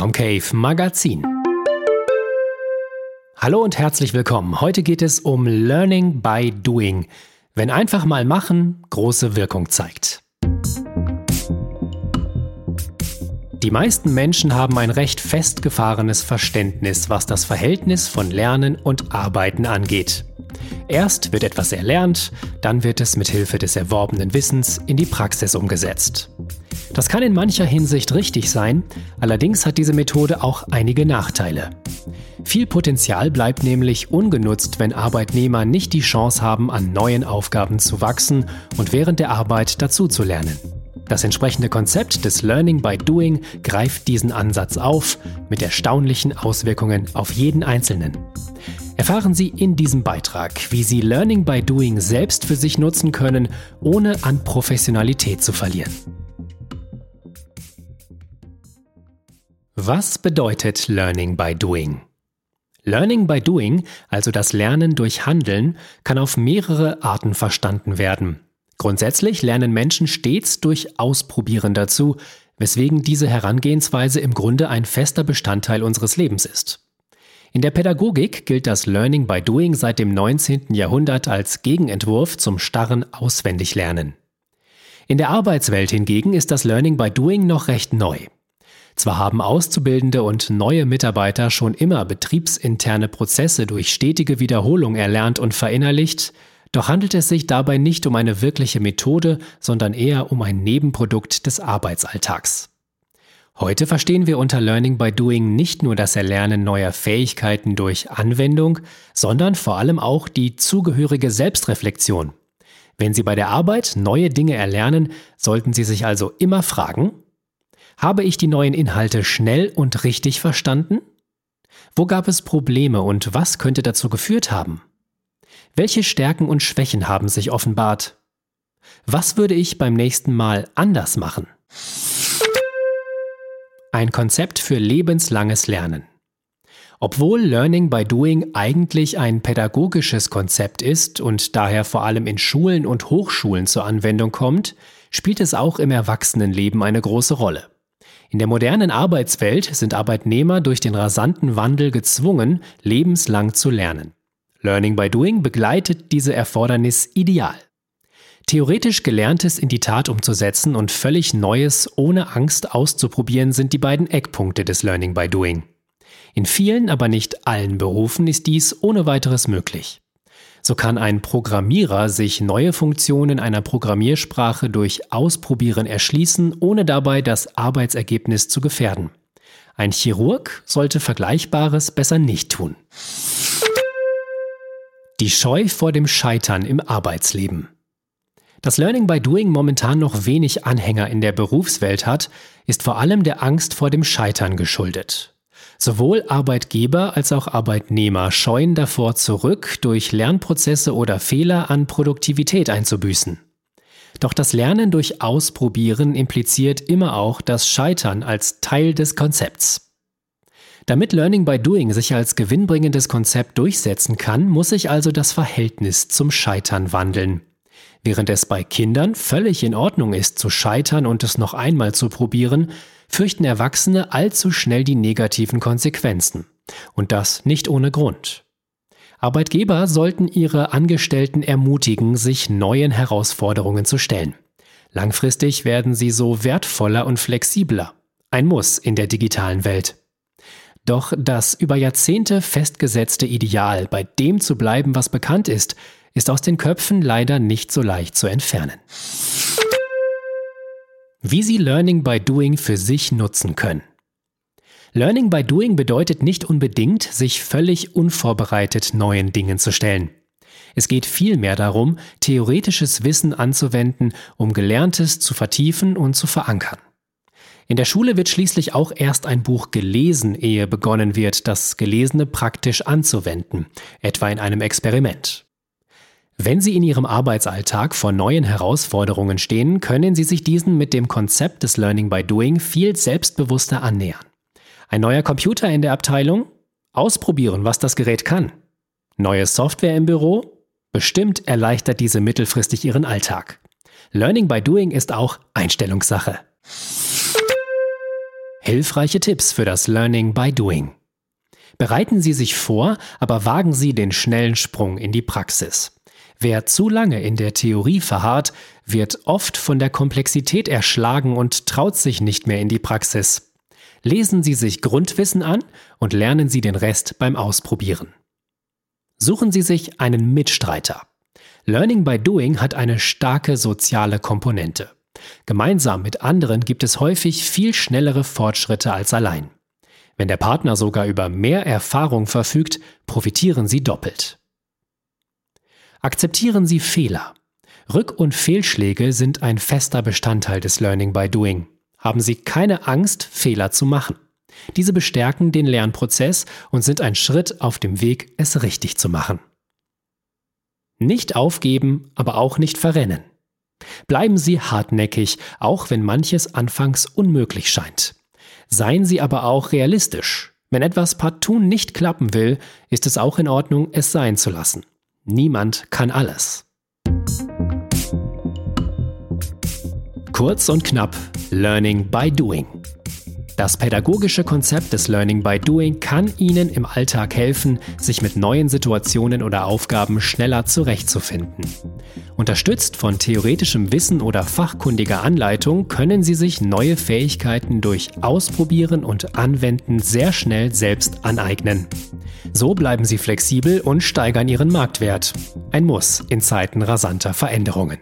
Concave Magazin. Hallo und herzlich willkommen. Heute geht es um Learning by Doing. Wenn einfach mal machen große Wirkung zeigt. Die meisten Menschen haben ein recht festgefahrenes Verständnis, was das Verhältnis von Lernen und Arbeiten angeht. Erst wird etwas erlernt, dann wird es mit Hilfe des erworbenen Wissens in die Praxis umgesetzt. Das kann in mancher Hinsicht richtig sein, allerdings hat diese Methode auch einige Nachteile. Viel Potenzial bleibt nämlich ungenutzt, wenn Arbeitnehmer nicht die Chance haben, an neuen Aufgaben zu wachsen und während der Arbeit dazuzulernen. Das entsprechende Konzept des Learning by Doing greift diesen Ansatz auf, mit erstaunlichen Auswirkungen auf jeden Einzelnen. Erfahren Sie in diesem Beitrag, wie Sie Learning by Doing selbst für sich nutzen können, ohne an Professionalität zu verlieren. Was bedeutet Learning by Doing? Learning by Doing, also das Lernen durch Handeln, kann auf mehrere Arten verstanden werden. Grundsätzlich lernen Menschen stets durch Ausprobieren dazu, weswegen diese Herangehensweise im Grunde ein fester Bestandteil unseres Lebens ist. In der Pädagogik gilt das Learning by Doing seit dem 19. Jahrhundert als Gegenentwurf zum starren Auswendiglernen. In der Arbeitswelt hingegen ist das Learning by Doing noch recht neu. Zwar haben Auszubildende und neue Mitarbeiter schon immer betriebsinterne Prozesse durch stetige Wiederholung erlernt und verinnerlicht, doch handelt es sich dabei nicht um eine wirkliche Methode, sondern eher um ein Nebenprodukt des Arbeitsalltags. Heute verstehen wir unter Learning by Doing nicht nur das Erlernen neuer Fähigkeiten durch Anwendung, sondern vor allem auch die zugehörige Selbstreflexion. Wenn Sie bei der Arbeit neue Dinge erlernen, sollten Sie sich also immer fragen, habe ich die neuen Inhalte schnell und richtig verstanden? Wo gab es Probleme und was könnte dazu geführt haben? Welche Stärken und Schwächen haben sich offenbart? Was würde ich beim nächsten Mal anders machen? Ein Konzept für lebenslanges Lernen. Obwohl Learning by Doing eigentlich ein pädagogisches Konzept ist und daher vor allem in Schulen und Hochschulen zur Anwendung kommt, spielt es auch im Erwachsenenleben eine große Rolle. In der modernen Arbeitswelt sind Arbeitnehmer durch den rasanten Wandel gezwungen, lebenslang zu lernen. Learning by Doing begleitet diese Erfordernis ideal. Theoretisch Gelerntes in die Tat umzusetzen und völlig Neues ohne Angst auszuprobieren sind die beiden Eckpunkte des Learning by Doing. In vielen, aber nicht allen Berufen ist dies ohne weiteres möglich. So kann ein Programmierer sich neue Funktionen einer Programmiersprache durch Ausprobieren erschließen, ohne dabei das Arbeitsergebnis zu gefährden. Ein Chirurg sollte Vergleichbares besser nicht tun. Die Scheu vor dem Scheitern im Arbeitsleben. Dass Learning by Doing momentan noch wenig Anhänger in der Berufswelt hat, ist vor allem der Angst vor dem Scheitern geschuldet. Sowohl Arbeitgeber als auch Arbeitnehmer scheuen davor zurück, durch Lernprozesse oder Fehler an Produktivität einzubüßen. Doch das Lernen durch Ausprobieren impliziert immer auch das Scheitern als Teil des Konzepts. Damit Learning by Doing sich als gewinnbringendes Konzept durchsetzen kann, muss sich also das Verhältnis zum Scheitern wandeln. Während es bei Kindern völlig in Ordnung ist, zu scheitern und es noch einmal zu probieren, fürchten Erwachsene allzu schnell die negativen Konsequenzen. Und das nicht ohne Grund. Arbeitgeber sollten ihre Angestellten ermutigen, sich neuen Herausforderungen zu stellen. Langfristig werden sie so wertvoller und flexibler. Ein Muss in der digitalen Welt. Doch das über Jahrzehnte festgesetzte Ideal, bei dem zu bleiben, was bekannt ist, ist aus den Köpfen leider nicht so leicht zu entfernen. Wie Sie Learning by Doing für sich nutzen können. Learning by Doing bedeutet nicht unbedingt, sich völlig unvorbereitet neuen Dingen zu stellen. Es geht vielmehr darum, theoretisches Wissen anzuwenden, um Gelerntes zu vertiefen und zu verankern. In der Schule wird schließlich auch erst ein Buch gelesen, ehe begonnen wird, das Gelesene praktisch anzuwenden, etwa in einem Experiment. Wenn Sie in Ihrem Arbeitsalltag vor neuen Herausforderungen stehen, können Sie sich diesen mit dem Konzept des Learning by Doing viel selbstbewusster annähern. Ein neuer Computer in der Abteilung? Ausprobieren, was das Gerät kann. Neue Software im Büro? Bestimmt erleichtert diese mittelfristig Ihren Alltag. Learning by Doing ist auch Einstellungssache. Hilfreiche Tipps für das Learning by Doing. Bereiten Sie sich vor, aber wagen Sie den schnellen Sprung in die Praxis. Wer zu lange in der Theorie verharrt, wird oft von der Komplexität erschlagen und traut sich nicht mehr in die Praxis. Lesen Sie sich Grundwissen an und lernen Sie den Rest beim Ausprobieren. Suchen Sie sich einen Mitstreiter. Learning by Doing hat eine starke soziale Komponente. Gemeinsam mit anderen gibt es häufig viel schnellere Fortschritte als allein. Wenn der Partner sogar über mehr Erfahrung verfügt, profitieren Sie doppelt. Akzeptieren Sie Fehler. Rück- und Fehlschläge sind ein fester Bestandteil des Learning by Doing. Haben Sie keine Angst, Fehler zu machen. Diese bestärken den Lernprozess und sind ein Schritt auf dem Weg, es richtig zu machen. Nicht aufgeben, aber auch nicht verrennen. Bleiben Sie hartnäckig, auch wenn manches anfangs unmöglich scheint. Seien Sie aber auch realistisch. Wenn etwas partout nicht klappen will, ist es auch in Ordnung, es sein zu lassen. Niemand kann alles. Kurz und knapp, Learning by Doing. Das pädagogische Konzept des Learning by Doing kann Ihnen im Alltag helfen, sich mit neuen Situationen oder Aufgaben schneller zurechtzufinden. Unterstützt von theoretischem Wissen oder fachkundiger Anleitung können Sie sich neue Fähigkeiten durch Ausprobieren und Anwenden sehr schnell selbst aneignen. So bleiben Sie flexibel und steigern Ihren Marktwert. Ein Muss in Zeiten rasanter Veränderungen.